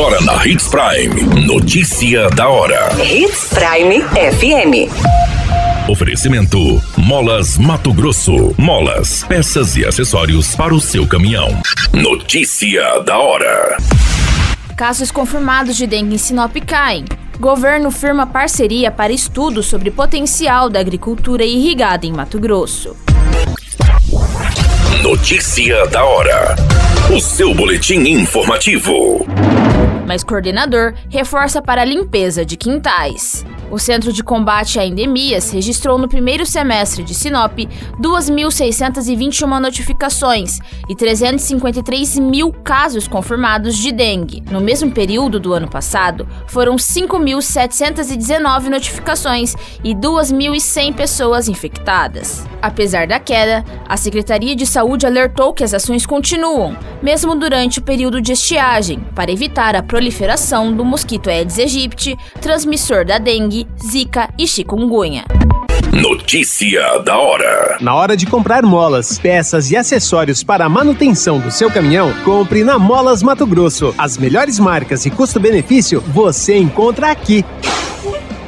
Agora na Hits Prime. Notícia da hora. Hits Prime FM. Oferecimento: Molas Mato Grosso. Molas, peças e acessórios para o seu caminhão. Notícia da hora. Casos confirmados de dengue em Sinop caem. Governo firma parceria para estudos sobre potencial da agricultura irrigada em Mato Grosso. Notícia da hora. O seu boletim informativo. Mas coordenador reforça para a limpeza de quintais. O Centro de Combate a Endemias registrou no primeiro semestre de Sinop 2.621 notificações e 353 mil casos confirmados de dengue. No mesmo período do ano passado, foram 5.719 notificações e 2.100 pessoas infectadas. Apesar da queda, a Secretaria de Saúde alertou que as ações continuam, mesmo durante o período de estiagem, para evitar a proliferação do mosquito Aedes aegypti, transmissor da dengue, zika e chikungunya. Notícia da hora. Na hora de comprar molas, peças e acessórios para a manutenção do seu caminhão, compre na Molas Mato Grosso. As melhores marcas e custo-benefício você encontra aqui.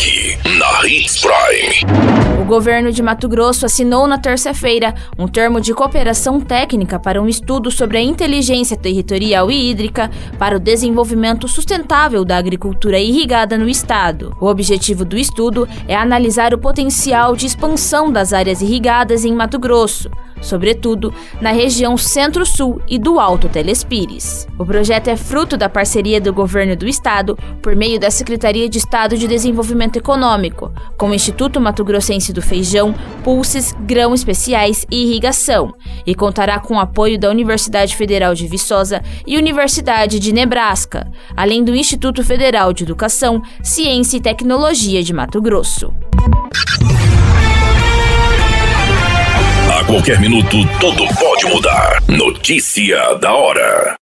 Aqui, na Hits Prime. O governo de Mato Grosso assinou na terça-feira um termo de cooperação técnica para um estudo sobre a inteligência territorial e hídrica para o desenvolvimento sustentável da agricultura irrigada no estado. O objetivo do estudo é analisar o potencial de expansão das áreas irrigadas em Mato Grosso sobretudo na região Centro-Sul e do Alto Telespires. O projeto é fruto da parceria do governo do estado por meio da Secretaria de Estado de Desenvolvimento Econômico, com o Instituto Mato Grossense do Feijão, Pulses, Grão Especiais e Irrigação, e contará com o apoio da Universidade Federal de Viçosa e Universidade de Nebraska, além do Instituto Federal de Educação, Ciência e Tecnologia de Mato Grosso. A qualquer minuto, tudo pode mudar. Notícia da hora.